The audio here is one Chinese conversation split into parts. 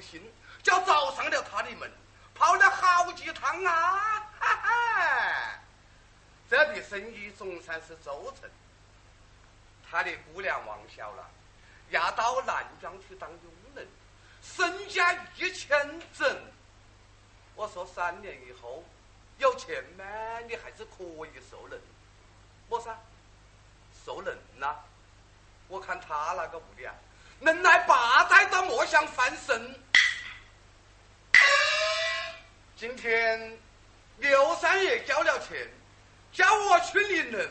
心，就找上了他的门，跑了好几趟啊！哈哈，这笔生意总算是做成。他的姑娘王小兰要到南庄去当佣人，身家一千整。我说三年以后有钱吗？你还是可以受人。我噻？受人呐？我看他那个屋里啊，能来八代都莫想翻身。今天。刘三爷交了钱，叫我去领人，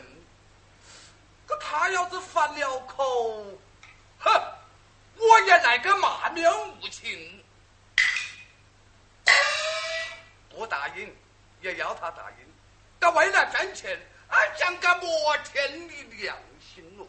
可他要是反了口，哼，我也来个骂面无情。不答应，也要他答应。他为了赚钱，啊，讲个摩天的良心哦。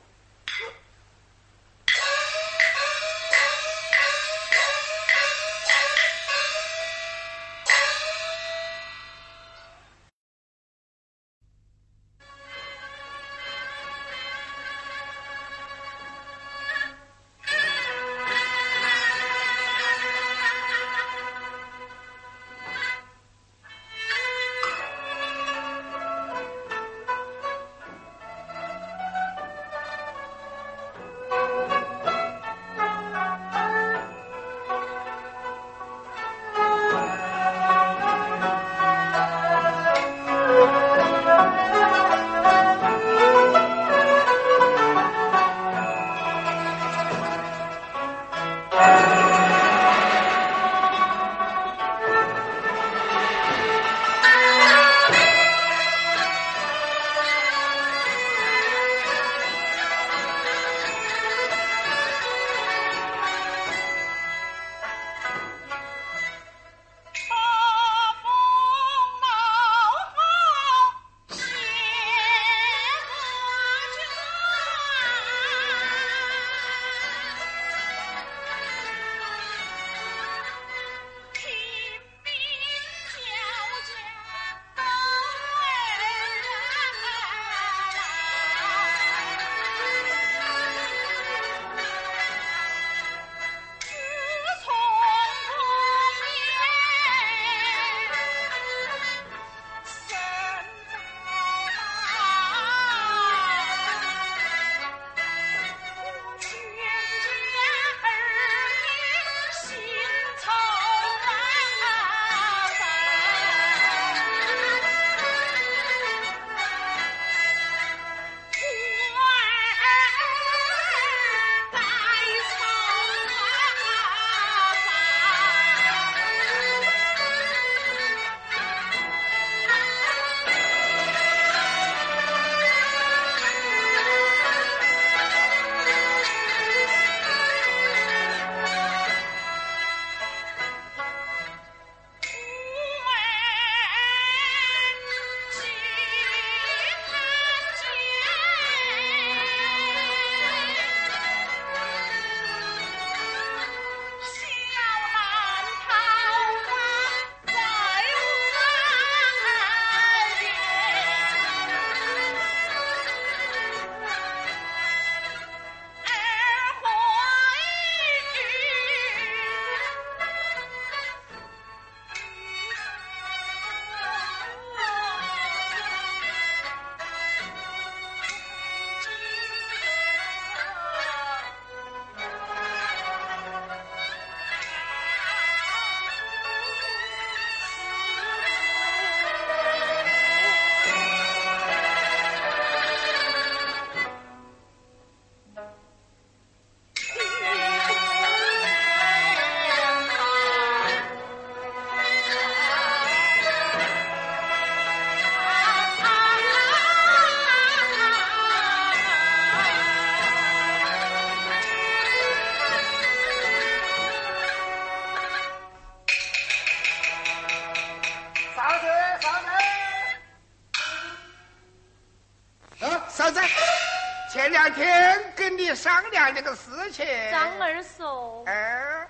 商量这个事情。张二嫂，哎，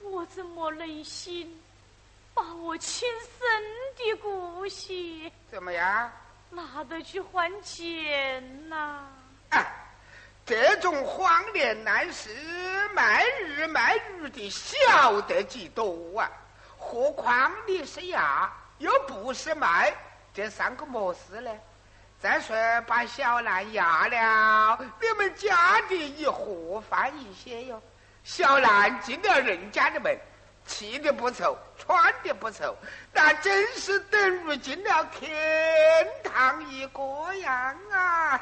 我怎么忍心把我亲生的骨血怎么样？拿得去还钱呐？哎，这种荒年难事，卖鱼卖鱼的晓得几多啊？何况你是牙，又不是卖，这算个么事呢？再说把小兰压了，你们家的也盒饭一些哟？小兰进了人家的门，吃的不愁，穿的不愁，那真是等于进了天堂一个样啊！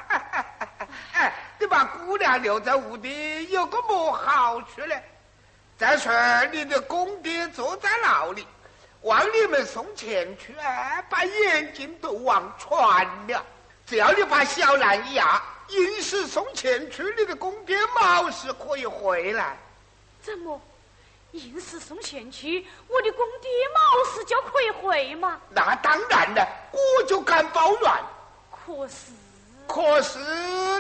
哎，你把姑娘留在屋里有个么好处呢？再说你的公爹坐在牢里，往你们送钱去，哎，把眼睛都望穿了。只要你把小兰一压，硬是送钱去，你的公爹毛是可以回来。怎么，硬是送钱去，我的公爹毛是就可以回吗？那当然了，我就敢保软。可是，可是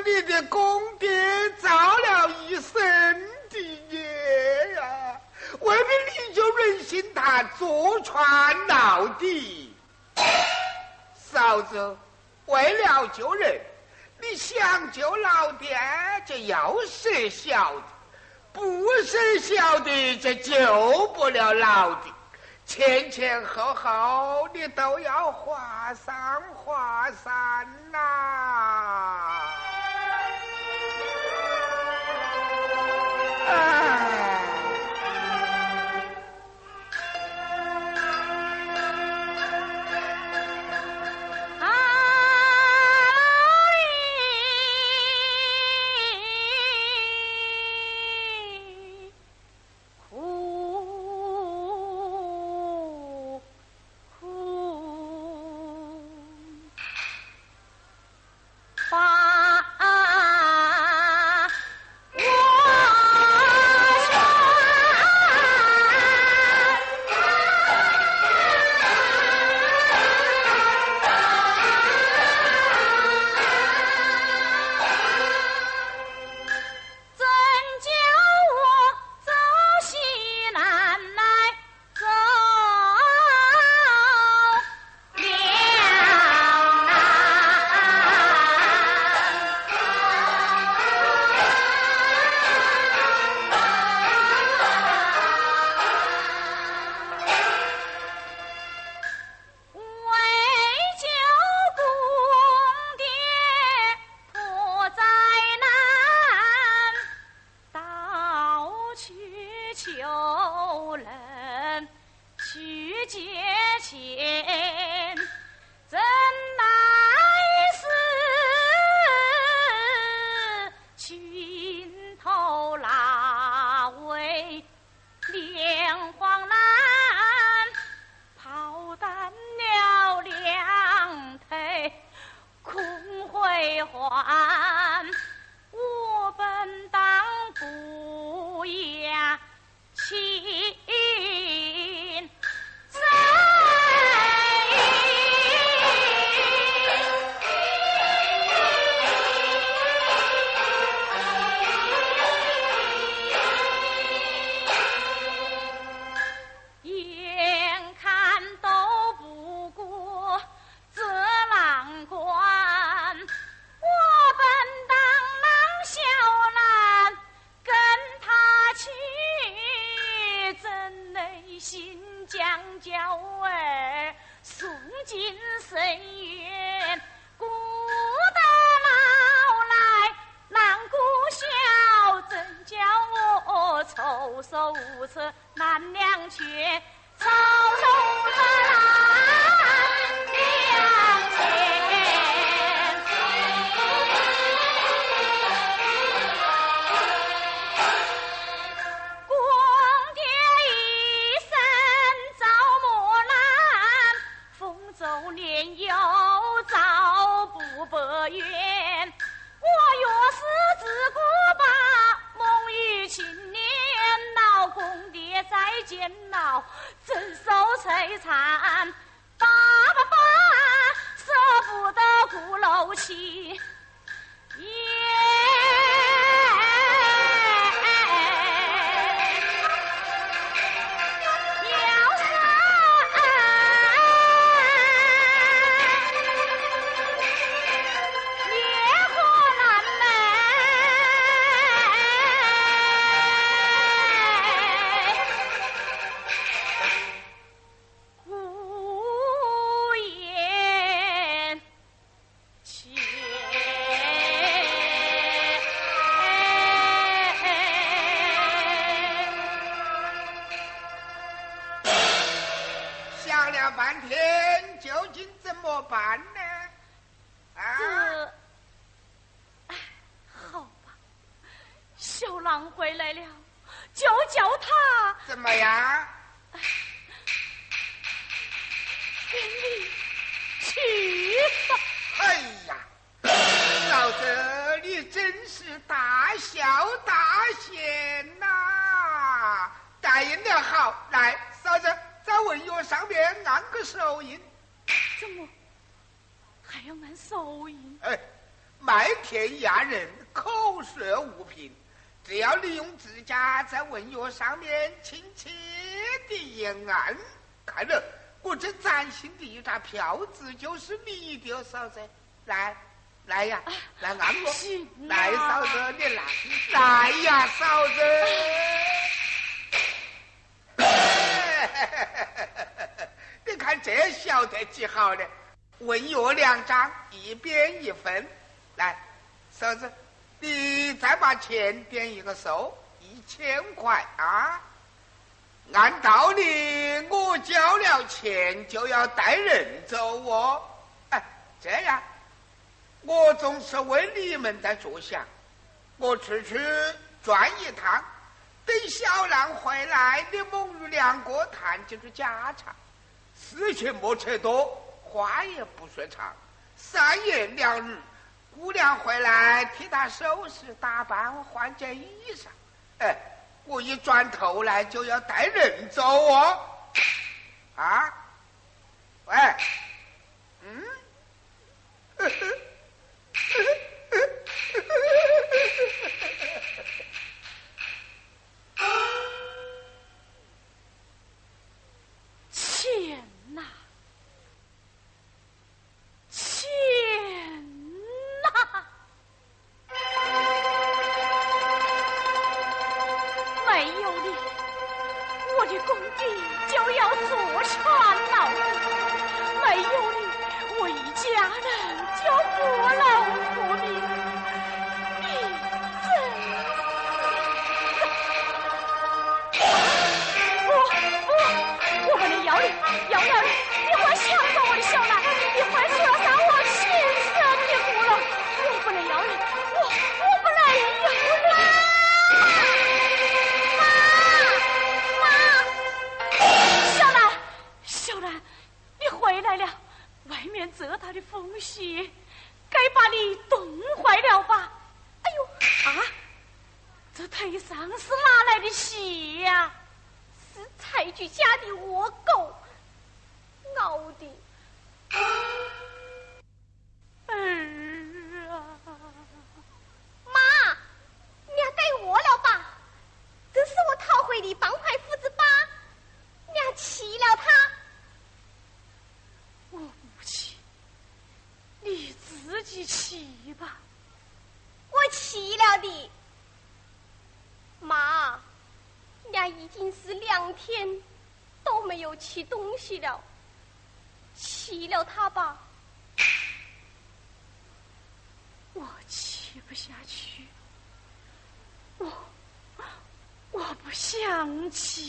你的公爹造了一身的孽呀，未必你就忍心他坐船到底。嫂子。为了救人，你想救老爹就要舍小的，不舍小的就救不了老的，前前后后你都要划算划算呐！哎。将教儿送进深院，孤得老来难顾孝，怎叫我愁手无策难两全，愁手无策。不得鼓楼起，天，究竟怎么办呢？啊？这，哎，好吧，小郎回来了，就叫他怎么样？跟你去吧。哎呀，嫂子，你真是大孝大贤呐！答应的好，来，嫂子，在文约上面按个手印。怎么还要按手印？哎，麦田压人，口舌无凭，只要你用指甲在文约上面轻轻的一按，看着。我这崭新的一张票子就是你的，嫂子，来，来呀，来按我，来，嫂子，你来，来呀，嫂子，你看这晓得几好的，文约两张，一边一分，来，嫂子，你再把钱点一个收，一千块啊。按道理，我交了钱就要带人走哦。哎，这样，我总是为你们在着想。我出去转一趟，等小兰回来，你母女两个谈几句家常，事情莫扯多，话也不说长。三言两语，姑娘回来替她收拾打扮，换件衣裳。哎。我一转头来就要带人走哦，啊，喂，嗯，经是两天都没有吃东西了，吃了它吧。我吃不下去，我我不想起。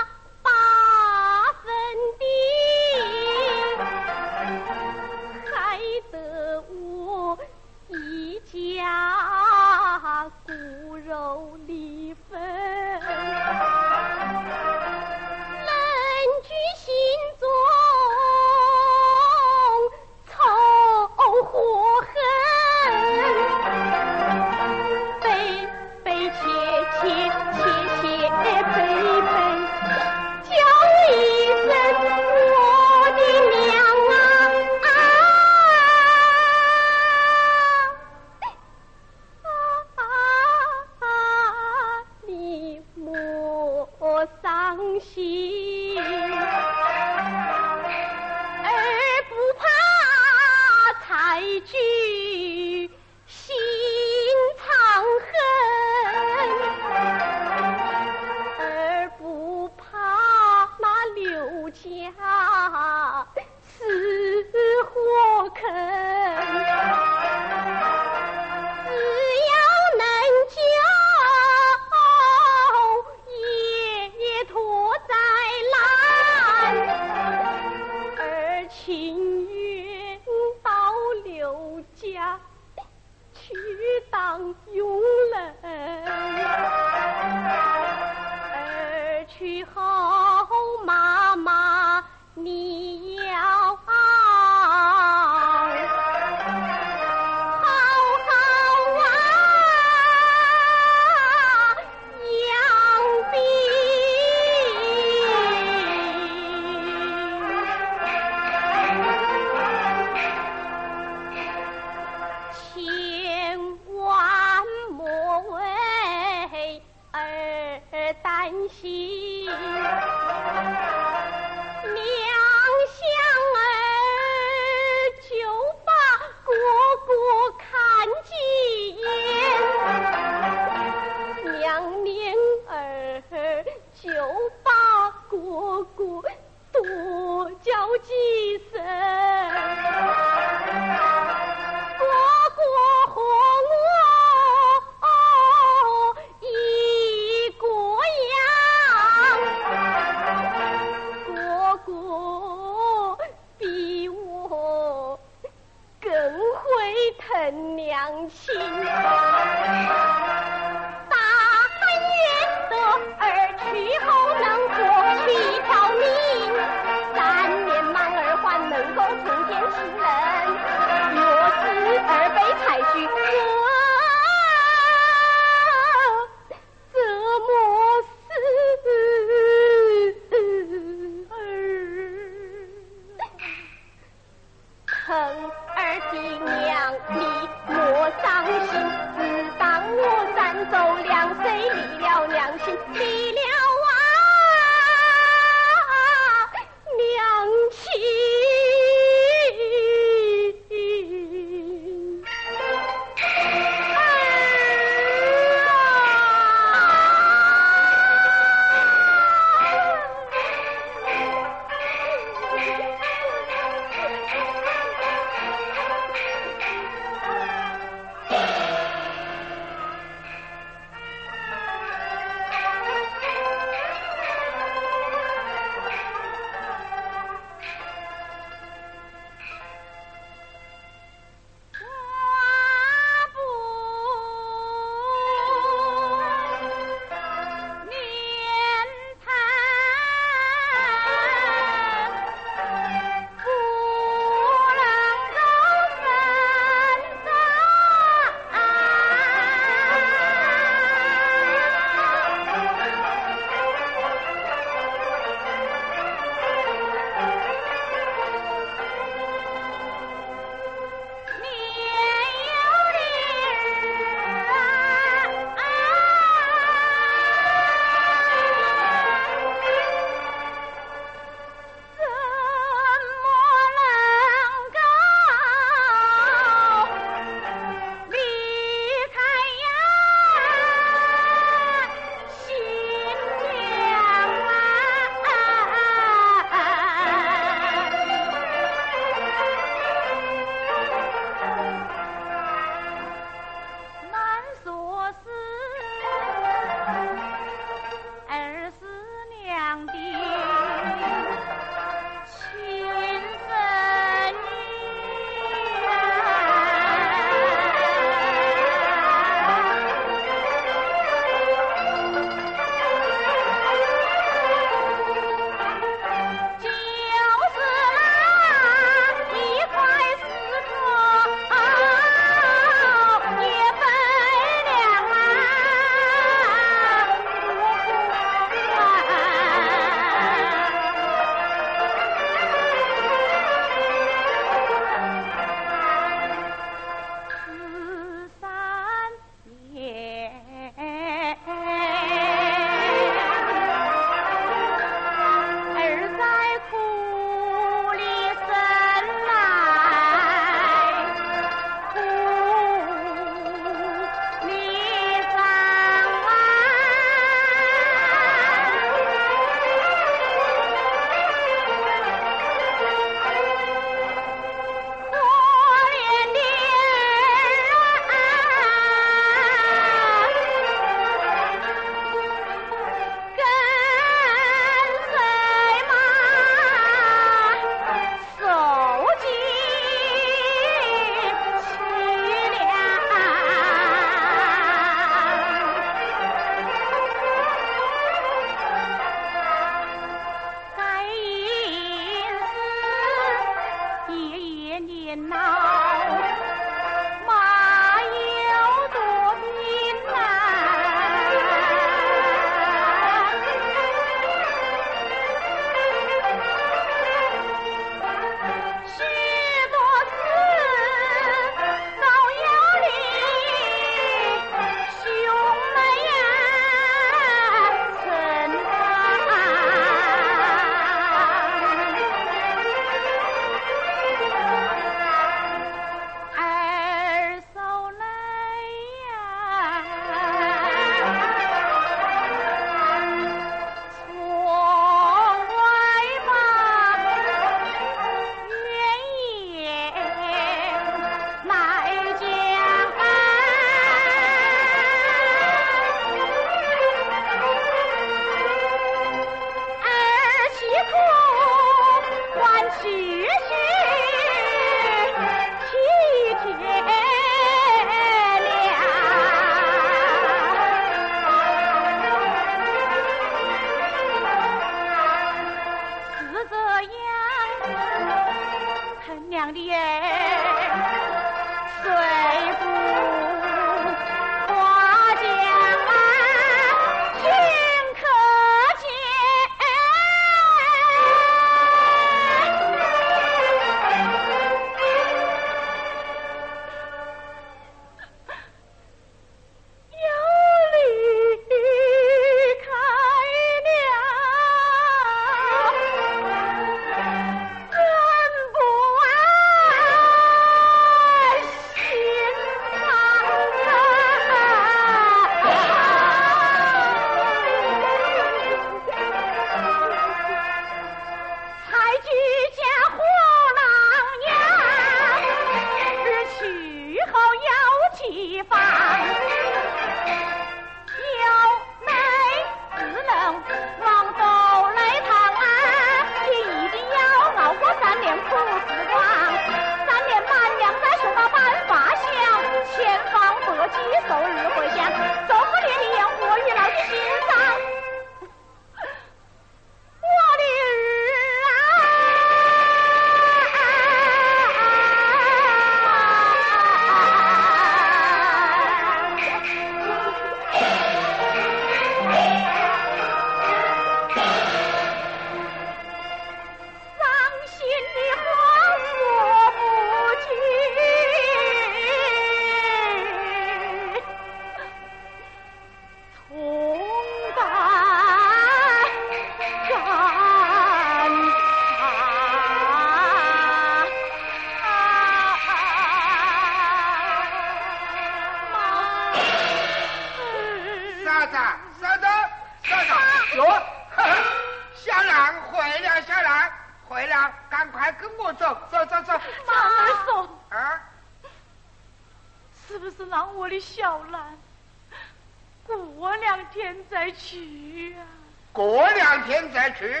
再去，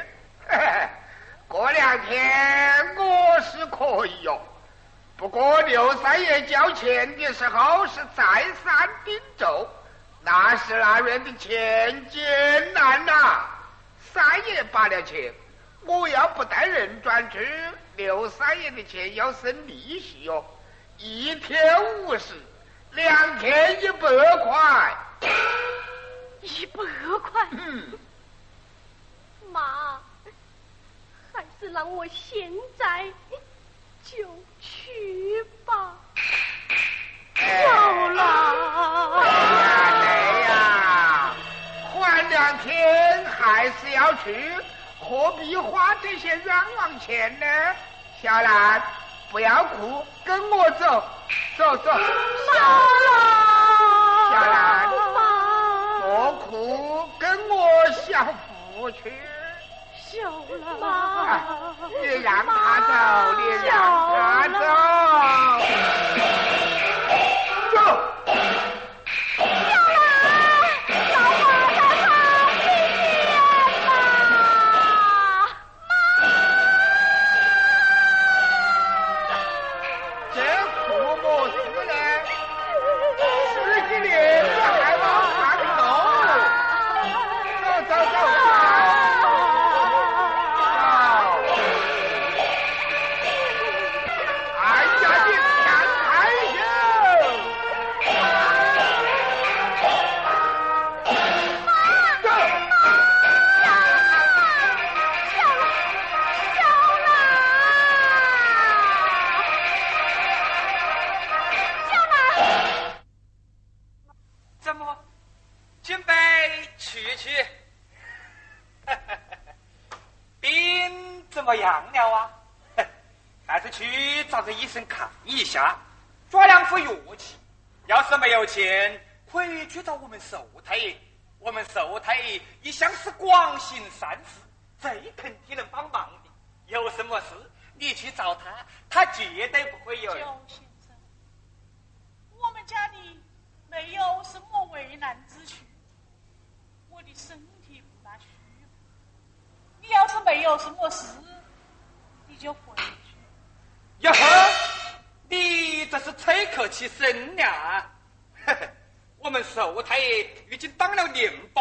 过两天我是可以哟。不过刘三爷交钱的时候是再三叮嘱，那是那院的钱艰难呐。三爷罢了钱，我要不带人转去，刘三爷的钱要生利息哟，一天五十，两天一百块。一百块。嗯，妈，还是让我现在就去吧。小兰，哎呀，换两天还是要去，何必花这些冤枉钱呢？小兰，不要哭，跟我走，走走。小兰，小兰妈，莫哭，跟我小福去。小兰，啊你让他走，你让他走。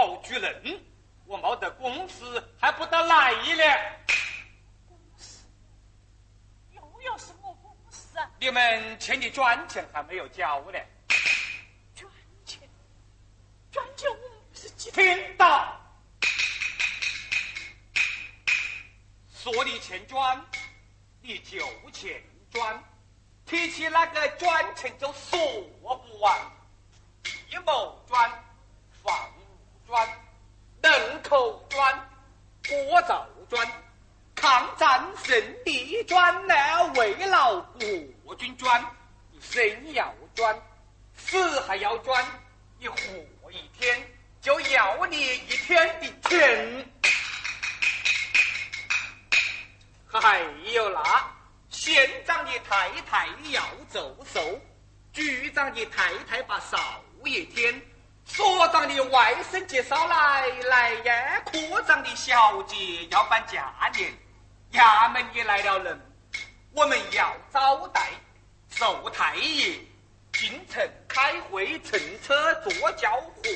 年保主任，我没得工资还不得来了。公司又要什么公司啊？你们欠的转钱还没有交呢，赚钱，赚钱，我们不是几听到？说你欠砖，你就欠砖，提起那个砖钱就说不完。一毛砖、房砖、人口砖、锅灶砖、抗战胜利砖呢，慰劳国军砖，你生要砖，死还要砖，你活一天就要你一天的钱。还有那县长的太太要奏寿，局长的太太把少爷添，所长的外甥介绍来来呀，科长的小姐要办嫁年，衙门也来了人，我们要招待寿太爷。进城开会、乘车、坐轿、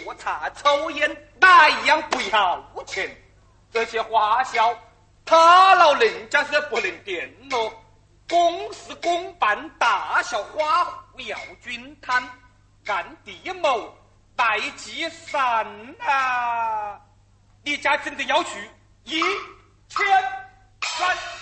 喝茶、抽烟，哪一样不要钱？这些花销，他老人家是不能垫咯。公事公办，大小花户要均摊，按地亩代计算啊！你家真的要去一千三？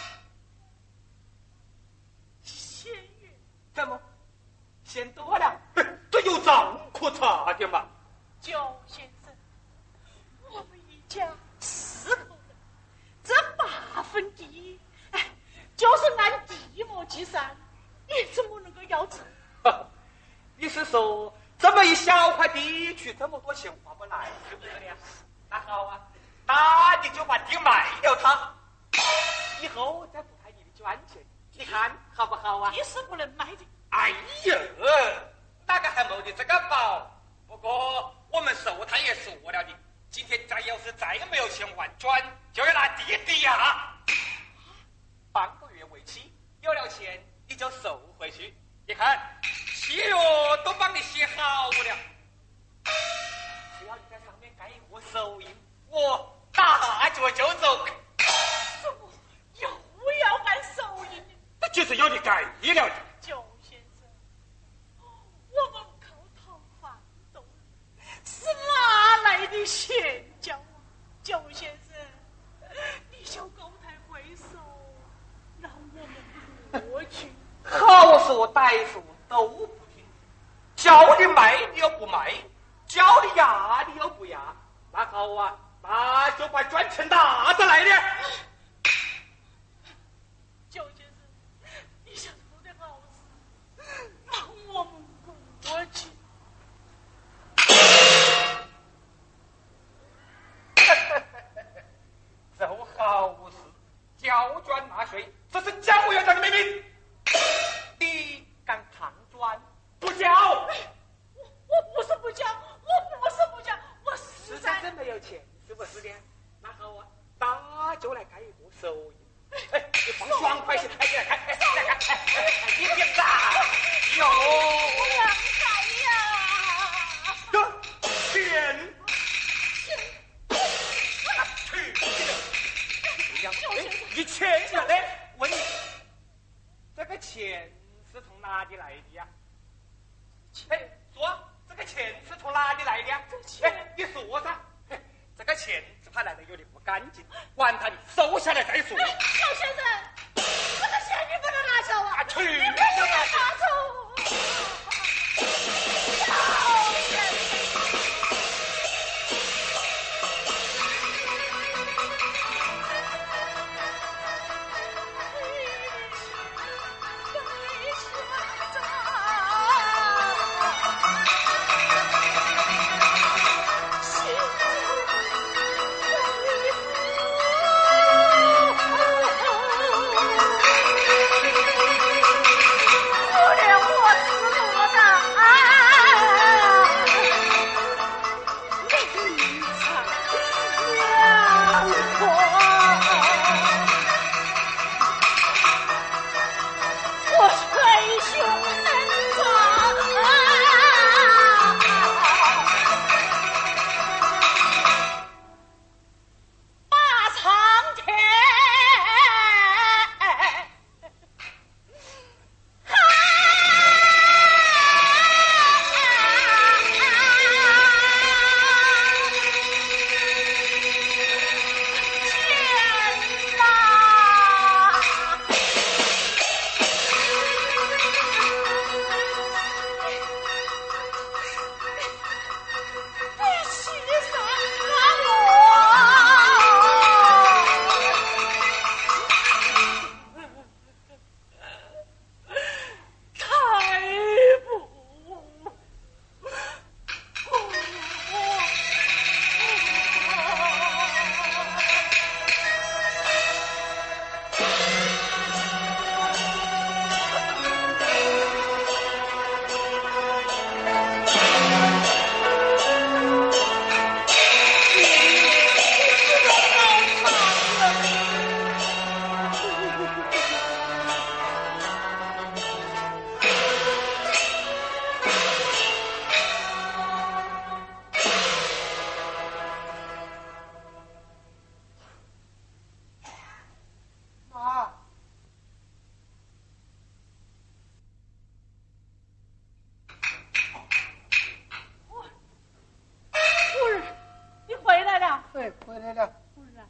看见了，夫人，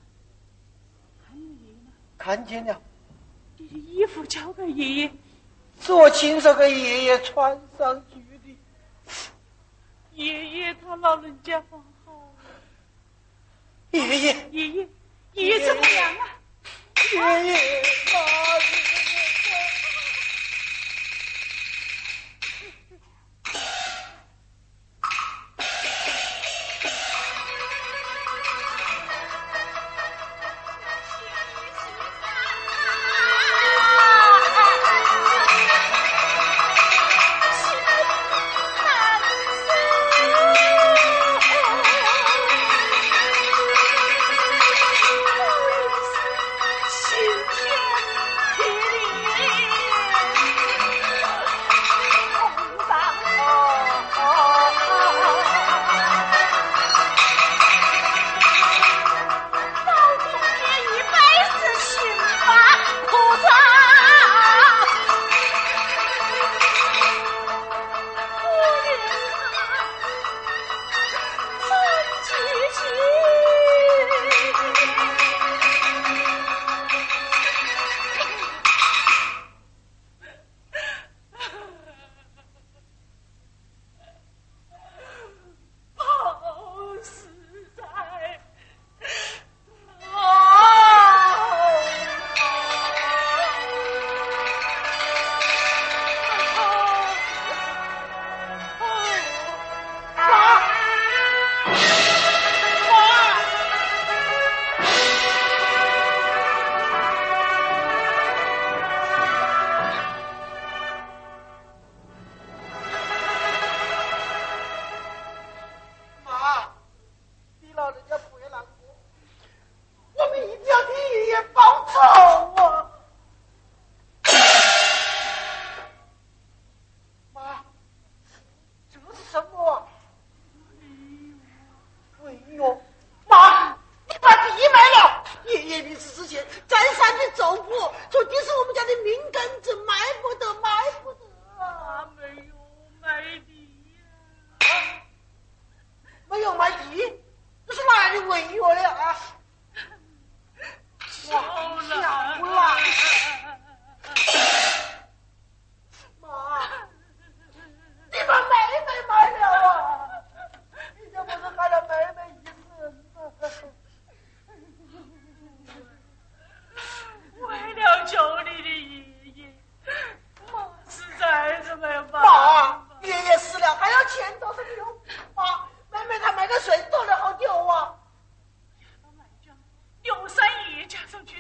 看见了。看见了，你的衣服交给爷爷，是我亲手给爷爷穿上去的。爷爷他老人家好，爷爷，爷爷，你怎么样啊？爷爷，老爷。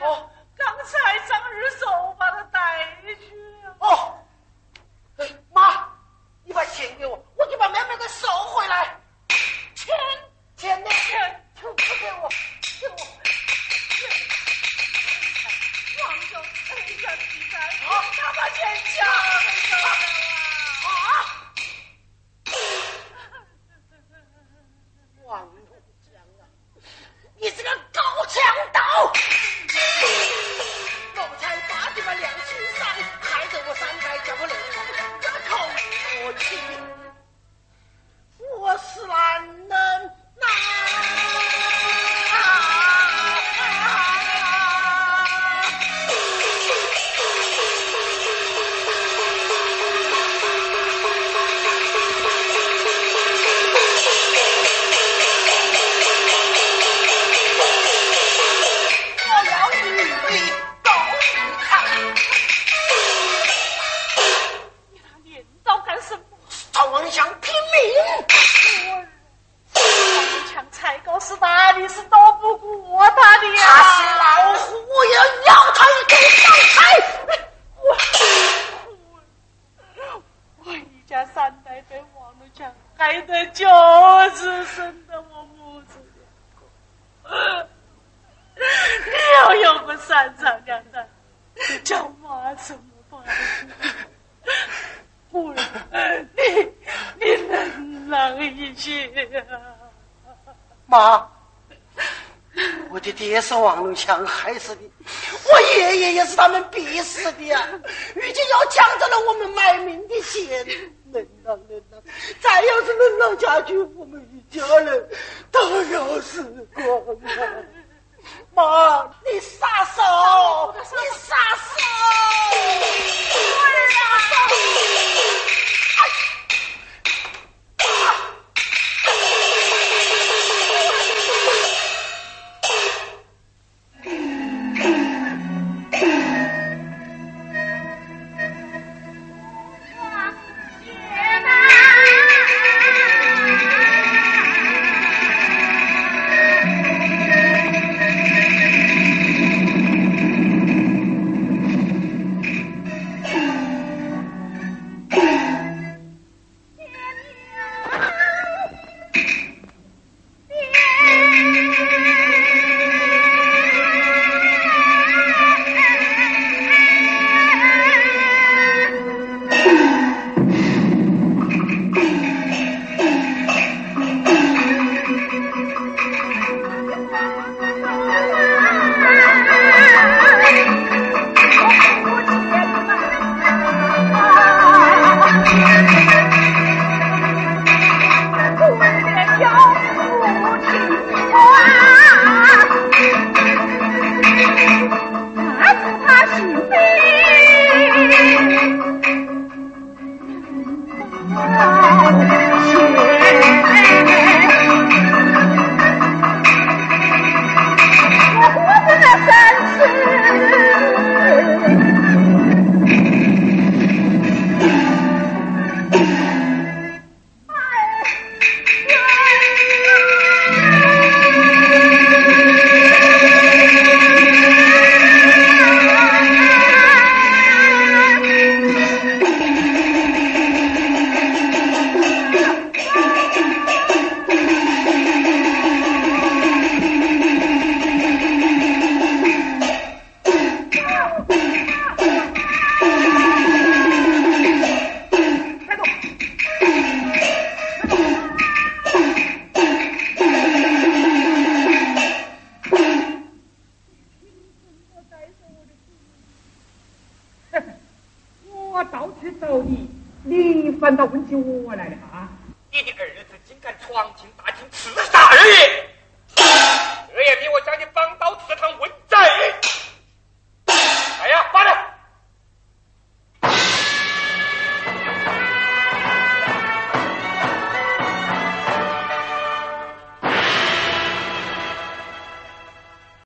哦么办？夫人，你你能让一些啊！妈，我的爹是王龙强害死的，我爷爷也是他们逼死的呀、如今要抢走了我们卖命的钱，能让能让，再要是能让下去，我们一家人都要死光了。妈，你撒手！你撒手！